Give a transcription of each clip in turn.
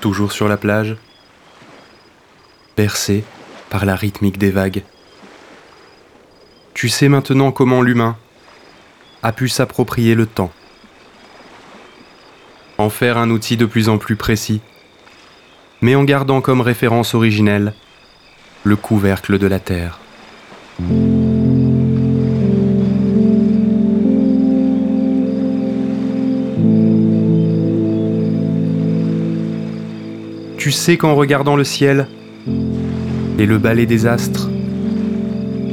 Toujours sur la plage, percé par la rythmique des vagues. Tu sais maintenant comment l'humain a pu s'approprier le temps, en faire un outil de plus en plus précis, mais en gardant comme référence originelle le couvercle de la Terre. Tu sais qu'en regardant le ciel et le balai des astres,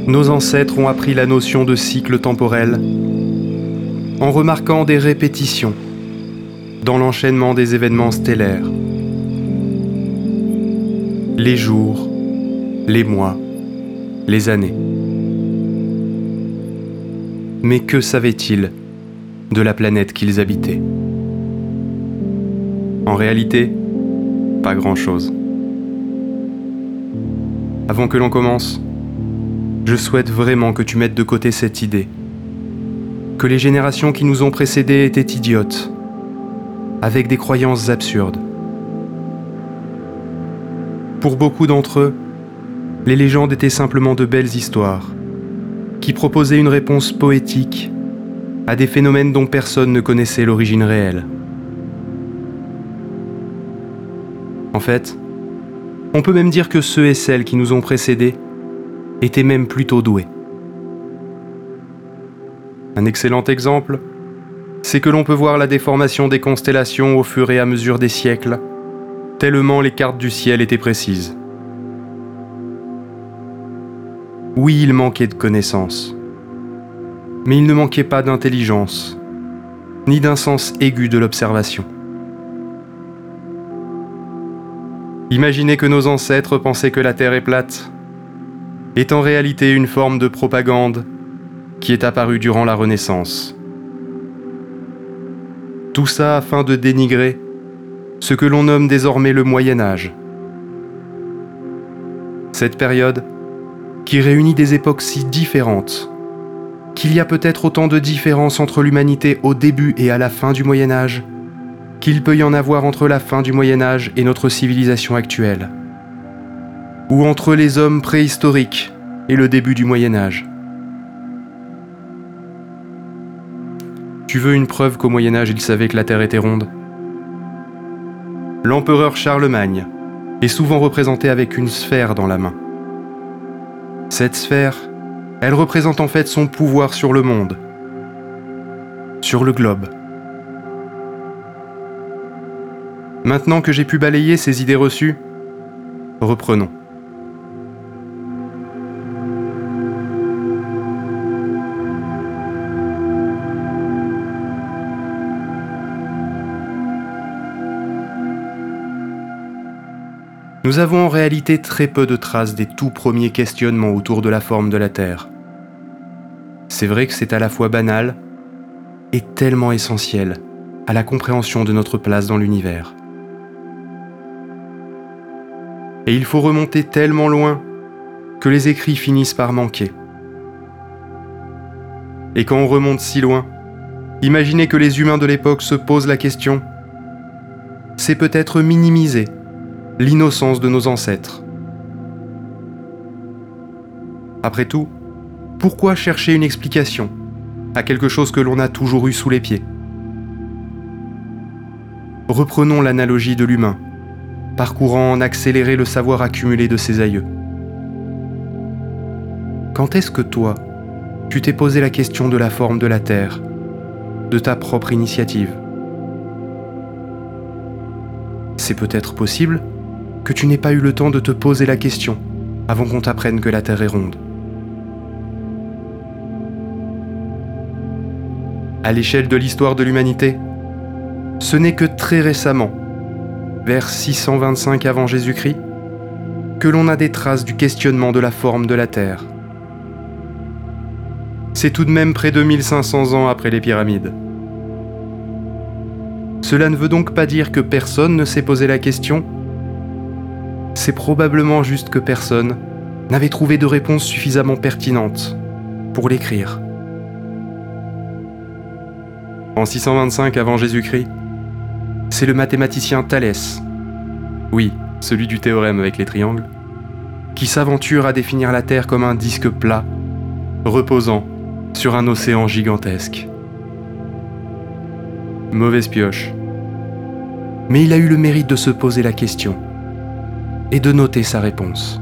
nos ancêtres ont appris la notion de cycle temporel en remarquant des répétitions dans l'enchaînement des événements stellaires. Les jours, les mois, les années. Mais que savaient-ils de la planète qu'ils habitaient? En réalité, pas grand-chose. Avant que l'on commence, je souhaite vraiment que tu mettes de côté cette idée. Que les générations qui nous ont précédés étaient idiotes, avec des croyances absurdes. Pour beaucoup d'entre eux, les légendes étaient simplement de belles histoires, qui proposaient une réponse poétique à des phénomènes dont personne ne connaissait l'origine réelle. En fait, on peut même dire que ceux et celles qui nous ont précédés était même plutôt doué. Un excellent exemple, c'est que l'on peut voir la déformation des constellations au fur et à mesure des siècles, tellement les cartes du ciel étaient précises. Oui, il manquait de connaissances, mais il ne manquait pas d'intelligence, ni d'un sens aigu de l'observation. Imaginez que nos ancêtres pensaient que la Terre est plate est en réalité une forme de propagande qui est apparue durant la Renaissance. Tout ça afin de dénigrer ce que l'on nomme désormais le Moyen Âge. Cette période qui réunit des époques si différentes qu'il y a peut-être autant de différences entre l'humanité au début et à la fin du Moyen Âge qu'il peut y en avoir entre la fin du Moyen Âge et notre civilisation actuelle ou entre les hommes préhistoriques et le début du Moyen Âge. Tu veux une preuve qu'au Moyen Âge il savait que la Terre était ronde? L'empereur Charlemagne est souvent représenté avec une sphère dans la main. Cette sphère, elle représente en fait son pouvoir sur le monde, sur le globe. Maintenant que j'ai pu balayer ces idées reçues, reprenons. Nous avons en réalité très peu de traces des tout premiers questionnements autour de la forme de la Terre. C'est vrai que c'est à la fois banal et tellement essentiel à la compréhension de notre place dans l'univers. Et il faut remonter tellement loin que les écrits finissent par manquer. Et quand on remonte si loin, imaginez que les humains de l'époque se posent la question, c'est peut-être minimiser l'innocence de nos ancêtres. Après tout, pourquoi chercher une explication à quelque chose que l'on a toujours eu sous les pieds? Reprenons l'analogie de l'humain, parcourant en accéléré le savoir accumulé de ses aïeux. Quand est-ce que toi, tu t'es posé la question de la forme de la Terre, de ta propre initiative? C'est peut-être possible que tu n'aies pas eu le temps de te poser la question avant qu'on t'apprenne que la Terre est ronde. À l'échelle de l'histoire de l'humanité, ce n'est que très récemment, vers 625 avant Jésus-Christ, que l'on a des traces du questionnement de la forme de la Terre. C'est tout de même près de 1500 ans après les pyramides. Cela ne veut donc pas dire que personne ne s'est posé la question C'est probablement juste que personne n'avait trouvé de réponse suffisamment pertinente pour l'écrire. En 625 avant Jésus-Christ, c'est le mathématicien Thalès, oui, celui du théorème avec les triangles, qui s'aventure à définir la Terre comme un disque plat, reposant sur un océan gigantesque. Mauvaise pioche. Mais il a eu le mérite de se poser la question et de noter sa réponse.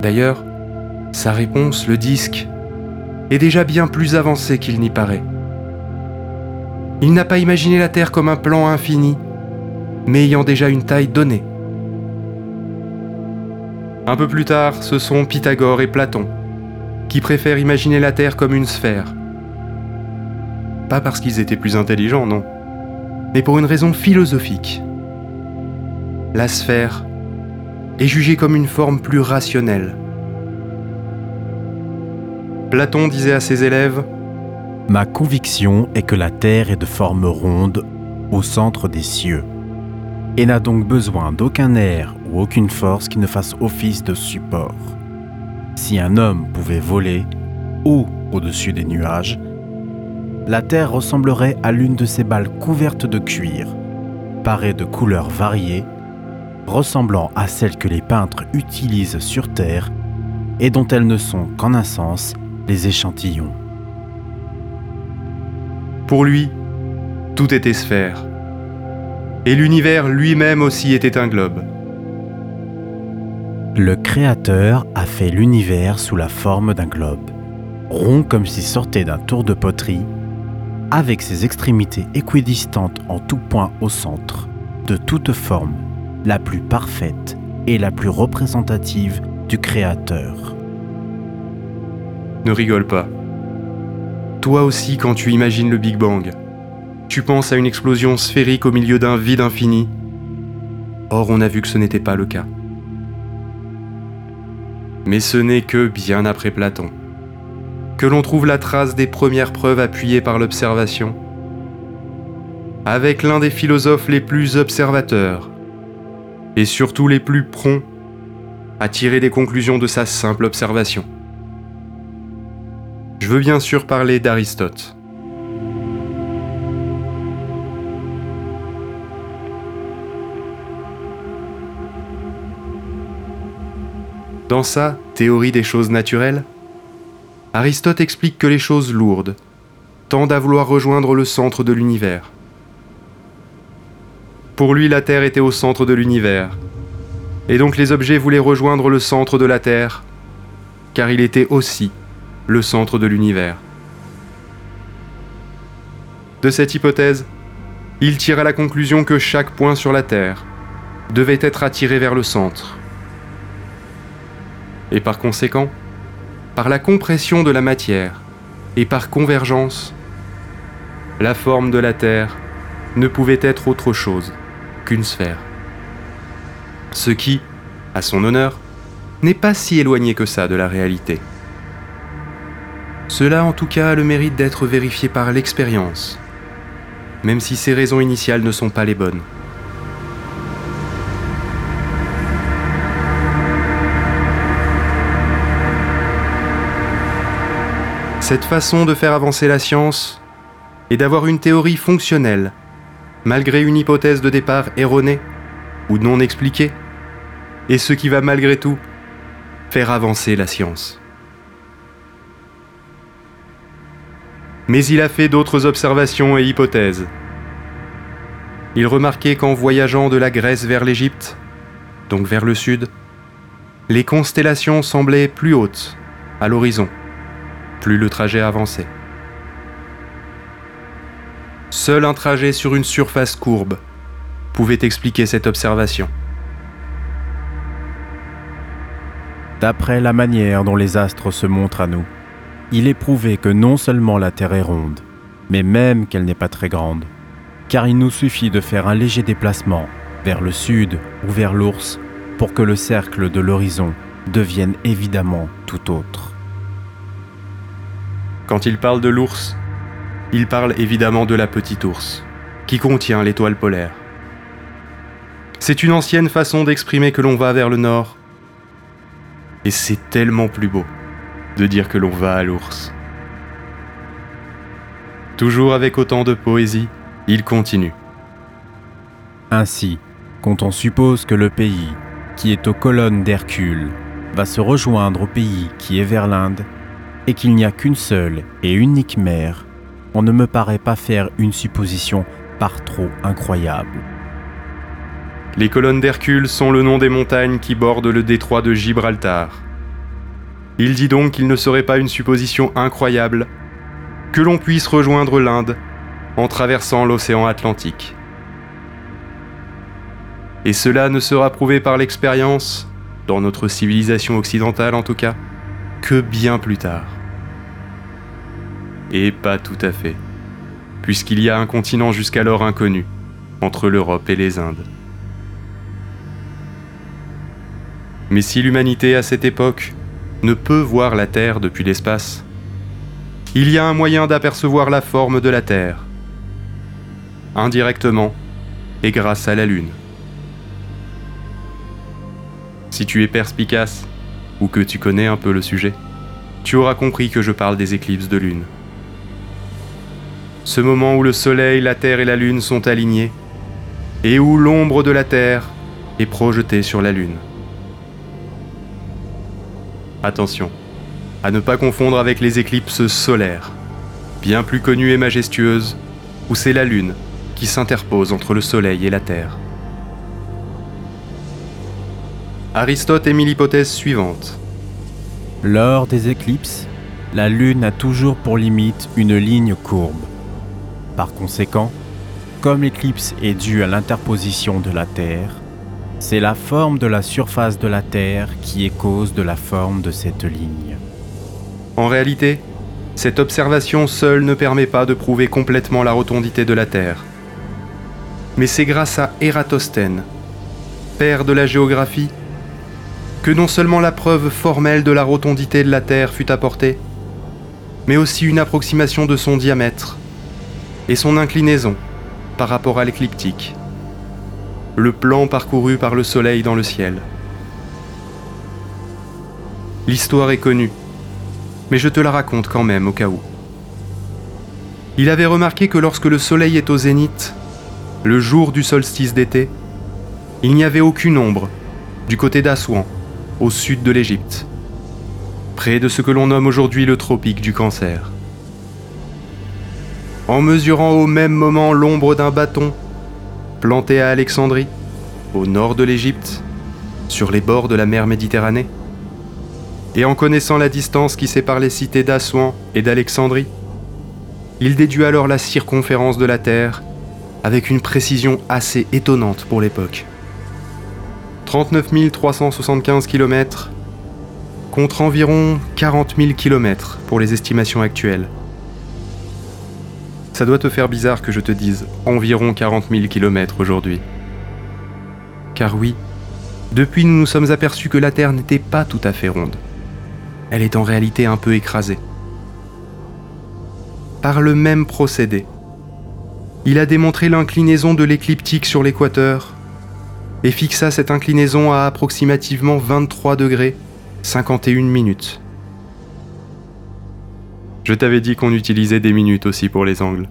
D'ailleurs, sa réponse, le disque, est déjà bien plus avancée qu'il n'y paraît. Il n'a pas imaginé la Terre comme un plan infini, mais ayant déjà une taille donnée. Un peu plus tard, ce sont Pythagore et Platon, qui préfèrent imaginer la Terre comme une sphère. Pas parce qu'ils étaient plus intelligents, non, mais pour une raison philosophique. La sphère est jugée comme une forme plus rationnelle. Platon disait à ses élèves Ma conviction est que la Terre est de forme ronde au centre des cieux et n'a donc besoin d'aucun air ou aucune force qui ne fasse office de support. Si un homme pouvait voler haut au-dessus des nuages, la Terre ressemblerait à l'une de ces balles couvertes de cuir, parées de couleurs variées, ressemblant à celles que les peintres utilisent sur Terre et dont elles ne sont qu'en un sens les échantillons. Pour lui, tout était sphère et l'univers lui-même aussi était un globe. Le Créateur a fait l'univers sous la forme d'un globe, rond comme s'il sortait d'un tour de poterie, avec ses extrémités équidistantes en tout point au centre, de toute forme, la plus parfaite et la plus représentative du Créateur. Ne rigole pas. Toi aussi quand tu imagines le Big Bang, tu penses à une explosion sphérique au milieu d'un vide infini. Or, on a vu que ce n'était pas le cas. Mais ce n'est que bien après Platon que l'on trouve la trace des premières preuves appuyées par l'observation, avec l'un des philosophes les plus observateurs, et surtout les plus prompts à tirer des conclusions de sa simple observation. Je veux bien sûr parler d'Aristote. Dans sa théorie des choses naturelles, Aristote explique que les choses lourdes tendent à vouloir rejoindre le centre de l'univers. Pour lui, la Terre était au centre de l'univers, et donc les objets voulaient rejoindre le centre de la Terre, car il était aussi le centre de l'univers. De cette hypothèse, il tira la conclusion que chaque point sur la Terre devait être attiré vers le centre. Et par conséquent, par la compression de la matière et par convergence, la forme de la Terre ne pouvait être autre chose sphère. Ce qui, à son honneur, n'est pas si éloigné que ça de la réalité. Cela en tout cas a le mérite d'être vérifié par l'expérience, même si ses raisons initiales ne sont pas les bonnes. Cette façon de faire avancer la science est d'avoir une théorie fonctionnelle, malgré une hypothèse de départ erronée ou non expliquée, et ce qui va malgré tout faire avancer la science. Mais il a fait d'autres observations et hypothèses. Il remarquait qu'en voyageant de la Grèce vers l'Égypte, donc vers le sud, les constellations semblaient plus hautes à l'horizon plus le trajet avançait. Seul un trajet sur une surface courbe pouvait expliquer cette observation. D'après la manière dont les astres se montrent à nous, il est prouvé que non seulement la Terre est ronde, mais même qu'elle n'est pas très grande, car il nous suffit de faire un léger déplacement vers le sud ou vers l'ours pour que le cercle de l'horizon devienne évidemment tout autre. Quand il parle de l'ours, il parle évidemment de la petite ours, qui contient l'étoile polaire. C'est une ancienne façon d'exprimer que l'on va vers le nord. Et c'est tellement plus beau de dire que l'on va à l'ours. Toujours avec autant de poésie, il continue. Ainsi, quand on suppose que le pays, qui est aux colonnes d'Hercule, va se rejoindre au pays qui est vers l'Inde, et qu'il n'y a qu'une seule et unique mer, on ne me paraît pas faire une supposition par trop incroyable. Les colonnes d'Hercule sont le nom des montagnes qui bordent le détroit de Gibraltar. Il dit donc qu'il ne serait pas une supposition incroyable que l'on puisse rejoindre l'Inde en traversant l'océan Atlantique. Et cela ne sera prouvé par l'expérience, dans notre civilisation occidentale en tout cas, que bien plus tard. Et pas tout à fait, puisqu'il y a un continent jusqu'alors inconnu entre l'Europe et les Indes. Mais si l'humanité à cette époque ne peut voir la Terre depuis l'espace, il y a un moyen d'apercevoir la forme de la Terre, indirectement et grâce à la Lune. Si tu es perspicace, ou que tu connais un peu le sujet, tu auras compris que je parle des éclipses de Lune. Ce moment où le Soleil, la Terre et la Lune sont alignés, et où l'ombre de la Terre est projetée sur la Lune. Attention, à ne pas confondre avec les éclipses solaires, bien plus connues et majestueuses, où c'est la Lune qui s'interpose entre le Soleil et la Terre. Aristote émit l'hypothèse suivante. Lors des éclipses, la Lune a toujours pour limite une ligne courbe. Par conséquent, comme l'éclipse est due à l'interposition de la Terre, c'est la forme de la surface de la Terre qui est cause de la forme de cette ligne. En réalité, cette observation seule ne permet pas de prouver complètement la rotondité de la Terre. Mais c'est grâce à Ératosthène, père de la géographie, que non seulement la preuve formelle de la rotondité de la Terre fut apportée, mais aussi une approximation de son diamètre et son inclinaison par rapport à l'écliptique le plan parcouru par le soleil dans le ciel. L'histoire est connue, mais je te la raconte quand même au cas où. Il avait remarqué que lorsque le soleil est au zénith, le jour du solstice d'été, il n'y avait aucune ombre du côté d'Assouan, au sud de l'Égypte, près de ce que l'on nomme aujourd'hui le tropique du cancer. En mesurant au même moment l'ombre d'un bâton planté à Alexandrie, au nord de l'Égypte, sur les bords de la mer Méditerranée Et en connaissant la distance qui sépare les cités d'Assouan et d'Alexandrie, il déduit alors la circonférence de la Terre avec une précision assez étonnante pour l'époque. 39 375 km contre environ 40 000 km pour les estimations actuelles. Ça doit te faire bizarre que je te dise environ 40 000 km aujourd'hui. Car oui, depuis nous nous sommes aperçus que la Terre n'était pas tout à fait ronde. Elle est en réalité un peu écrasée. Par le même procédé, il a démontré l'inclinaison de l'écliptique sur l'équateur et fixa cette inclinaison à approximativement 23 degrés 51 minutes. Je t'avais dit qu'on utilisait des minutes aussi pour les angles.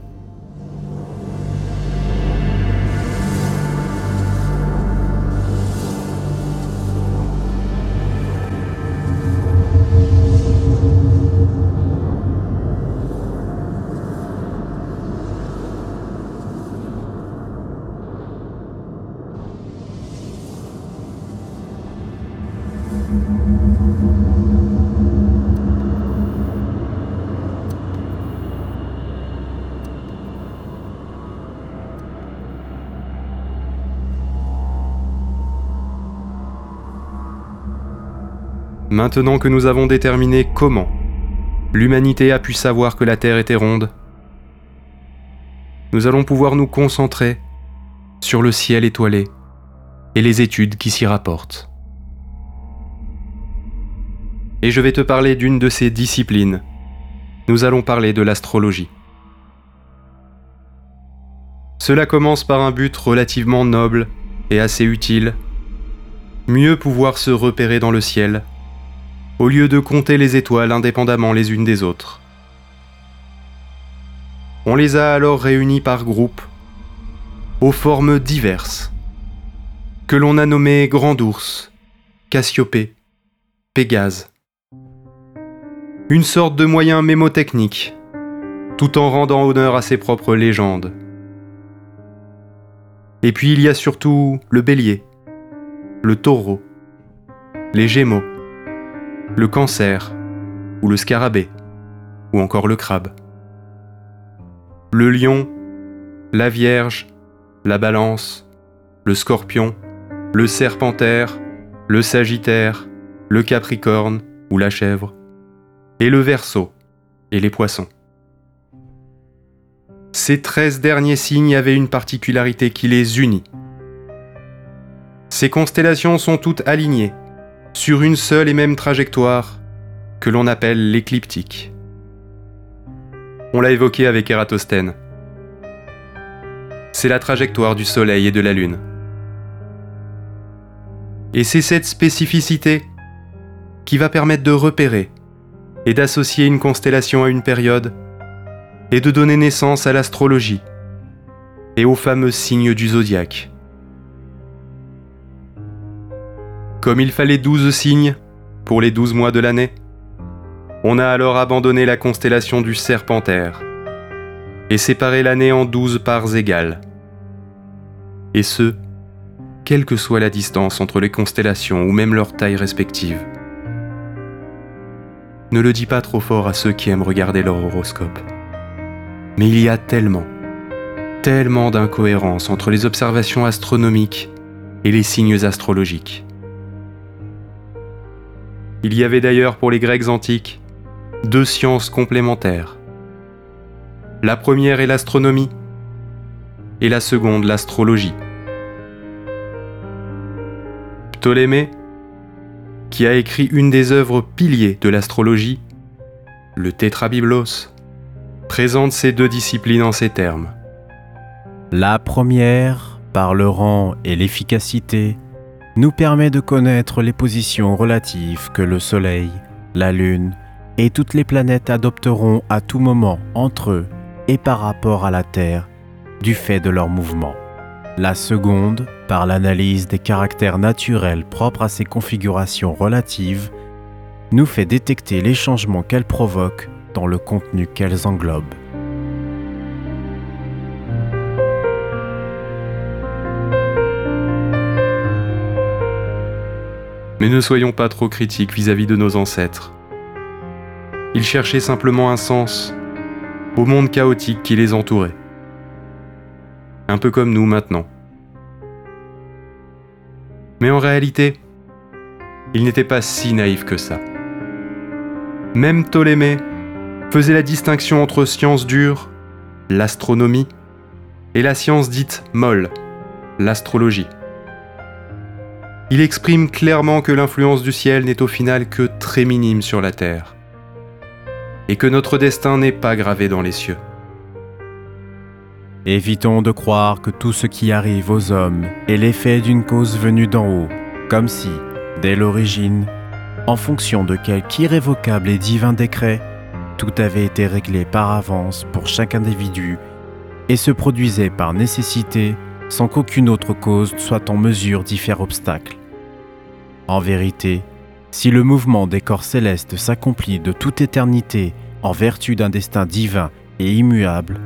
Maintenant que nous avons déterminé comment l'humanité a pu savoir que la Terre était ronde, nous allons pouvoir nous concentrer sur le ciel étoilé et les études qui s'y rapportent. Et je vais te parler d'une de ces disciplines. Nous allons parler de l'astrologie. Cela commence par un but relativement noble et assez utile. Mieux pouvoir se repérer dans le ciel, au lieu de compter les étoiles indépendamment les unes des autres. On les a alors réunis par groupes, aux formes diverses, que l'on a nommés Grand Ours, Cassiopée, Pégase. Une sorte de moyen mémotechnique, tout en rendant honneur à ses propres légendes. Et puis il y a surtout le bélier, le taureau, les gémeaux, le cancer, ou le scarabée, ou encore le crabe. Le lion, la vierge, la balance, le scorpion, le serpentaire, le sagittaire, le capricorne ou la chèvre, et le verso et les poissons. Ces treize derniers signes avaient une particularité qui les unit. Ces constellations sont toutes alignées sur une seule et même trajectoire que l'on appelle l'écliptique. On l'a évoqué avec Ératosthène. C'est la trajectoire du Soleil et de la Lune. Et c'est cette spécificité qui va permettre de repérer et d'associer une constellation à une période et de donner naissance à l'astrologie et aux fameux signes du zodiaque. Comme il fallait douze signes pour les douze mois de l'année, on a alors abandonné la constellation du Serpentaire et séparé l'année en douze parts égales. Et ce, quelle que soit la distance entre les constellations ou même leur taille respective. Ne le dis pas trop fort à ceux qui aiment regarder leur horoscope. Mais il y a tellement, tellement d'incohérences entre les observations astronomiques et les signes astrologiques. Il y avait d'ailleurs pour les Grecs antiques deux sciences complémentaires. La première est l'astronomie et la seconde l'astrologie. Ptolémée, qui a écrit une des œuvres piliers de l'astrologie, le Tétrabiblos, présente ces deux disciplines en ces termes. La première, par le rang et l'efficacité, nous permet de connaître les positions relatives que le Soleil, la Lune et toutes les planètes adopteront à tout moment entre eux et par rapport à la Terre du fait de leur mouvement. La seconde, par l'analyse des caractères naturels propres à ces configurations relatives, nous fait détecter les changements qu'elles provoquent dans le contenu qu'elles englobent. Mais ne soyons pas trop critiques vis-à-vis de nos ancêtres. Ils cherchaient simplement un sens au monde chaotique qui les entourait. Un peu comme nous maintenant. Mais en réalité, ils n'étaient pas si naïfs que ça. Même Ptolémée faisait la distinction entre science dure, l'astronomie, et la science dite molle, l'astrologie. Il exprime clairement que l'influence du ciel n'est au final que très minime sur la Terre, et que notre destin n'est pas gravé dans les cieux. Évitons de croire que tout ce qui arrive aux hommes est l'effet d'une cause venue d'en haut, comme si, dès l'origine, en fonction de quelque irrévocable et divin décret, tout avait été réglé par avance pour chaque individu et se produisait par nécessité sans qu'aucune autre cause soit en mesure d'y faire obstacle. En vérité, si le mouvement des corps célestes s'accomplit de toute éternité en vertu d'un destin divin et immuable,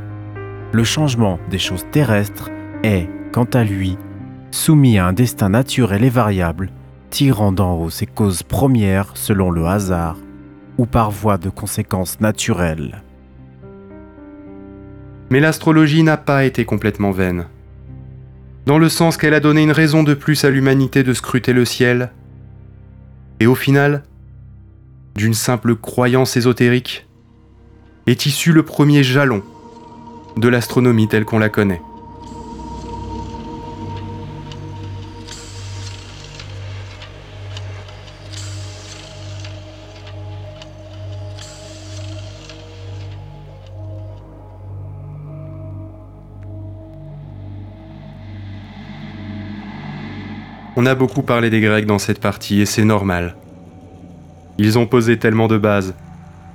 le changement des choses terrestres est, quant à lui, soumis à un destin naturel et variable, tirant d'en haut ses causes premières selon le hasard ou par voie de conséquences naturelles. Mais l'astrologie n'a pas été complètement vaine. Dans le sens qu'elle a donné une raison de plus à l'humanité de scruter le ciel. Et au final, d'une simple croyance ésotérique, est issu le premier jalon de l'astronomie telle qu'on la connaît. On a beaucoup parlé des Grecs dans cette partie et c'est normal. Ils ont posé tellement de bases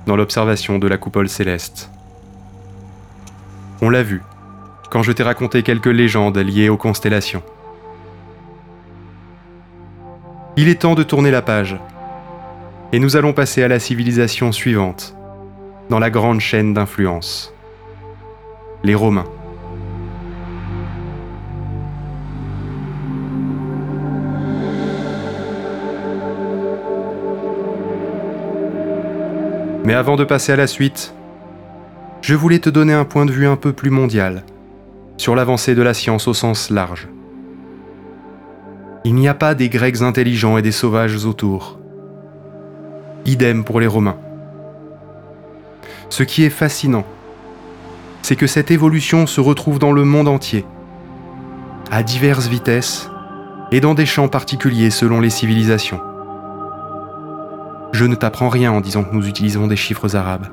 dans l'observation de la coupole céleste. On l'a vu quand je t'ai raconté quelques légendes liées aux constellations. Il est temps de tourner la page et nous allons passer à la civilisation suivante dans la grande chaîne d'influence. Les Romains. Mais avant de passer à la suite, je voulais te donner un point de vue un peu plus mondial sur l'avancée de la science au sens large. Il n'y a pas des Grecs intelligents et des sauvages autour. Idem pour les Romains. Ce qui est fascinant, c'est que cette évolution se retrouve dans le monde entier, à diverses vitesses et dans des champs particuliers selon les civilisations. Je ne t'apprends rien en disant que nous utilisons des chiffres arabes.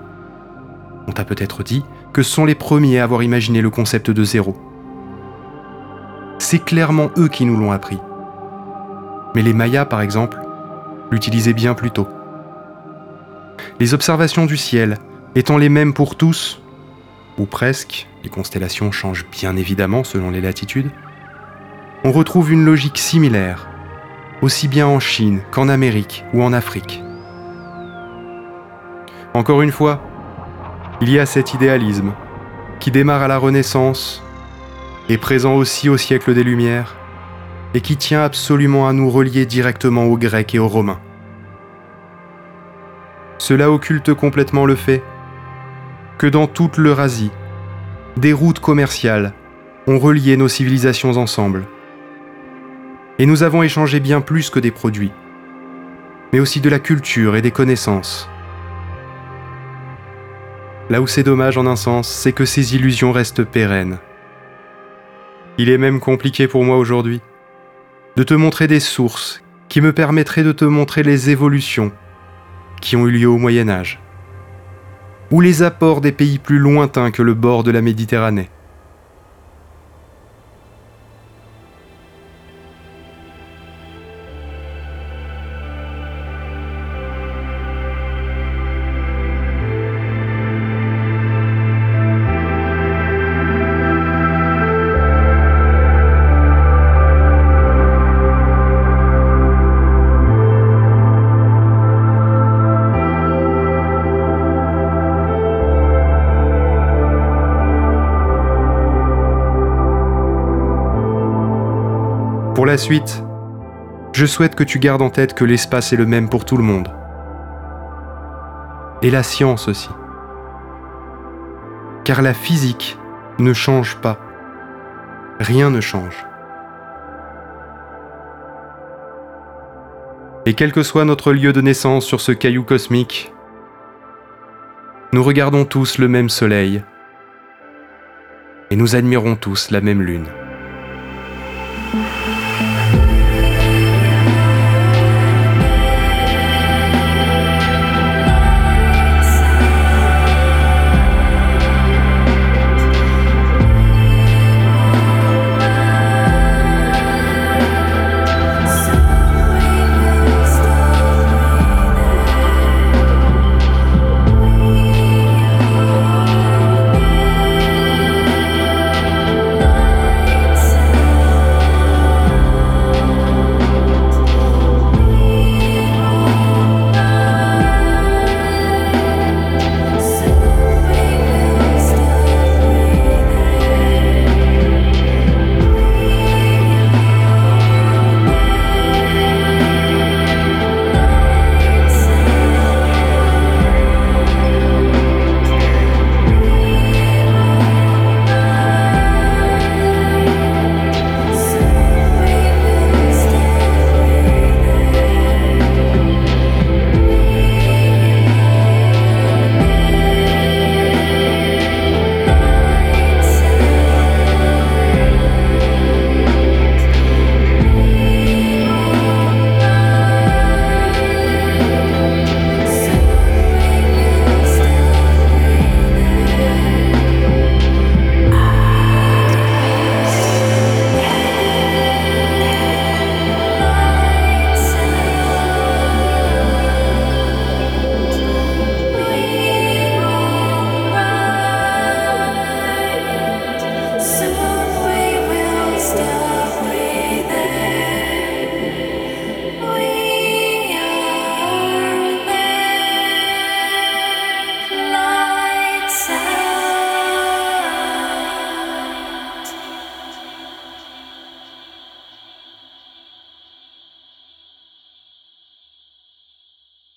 On t'a peut-être dit que ce sont les premiers à avoir imaginé le concept de zéro. C'est clairement eux qui nous l'ont appris. Mais les Mayas, par exemple, l'utilisaient bien plus tôt. Les observations du ciel étant les mêmes pour tous, ou presque, les constellations changent bien évidemment selon les latitudes, on retrouve une logique similaire, aussi bien en Chine qu'en Amérique ou en Afrique. Encore une fois, il y a cet idéalisme qui démarre à la Renaissance, est présent aussi au siècle des Lumières, et qui tient absolument à nous relier directement aux Grecs et aux Romains. Cela occulte complètement le fait que dans toute l'Eurasie, des routes commerciales ont relié nos civilisations ensemble. Et nous avons échangé bien plus que des produits, mais aussi de la culture et des connaissances. Là où c'est dommage en un sens, c'est que ces illusions restent pérennes. Il est même compliqué pour moi aujourd'hui de te montrer des sources qui me permettraient de te montrer les évolutions qui ont eu lieu au Moyen Âge, ou les apports des pays plus lointains que le bord de la Méditerranée. La suite, je souhaite que tu gardes en tête que l'espace est le même pour tout le monde. Et la science aussi. Car la physique ne change pas. Rien ne change. Et quel que soit notre lieu de naissance sur ce caillou cosmique, nous regardons tous le même soleil et nous admirons tous la même lune.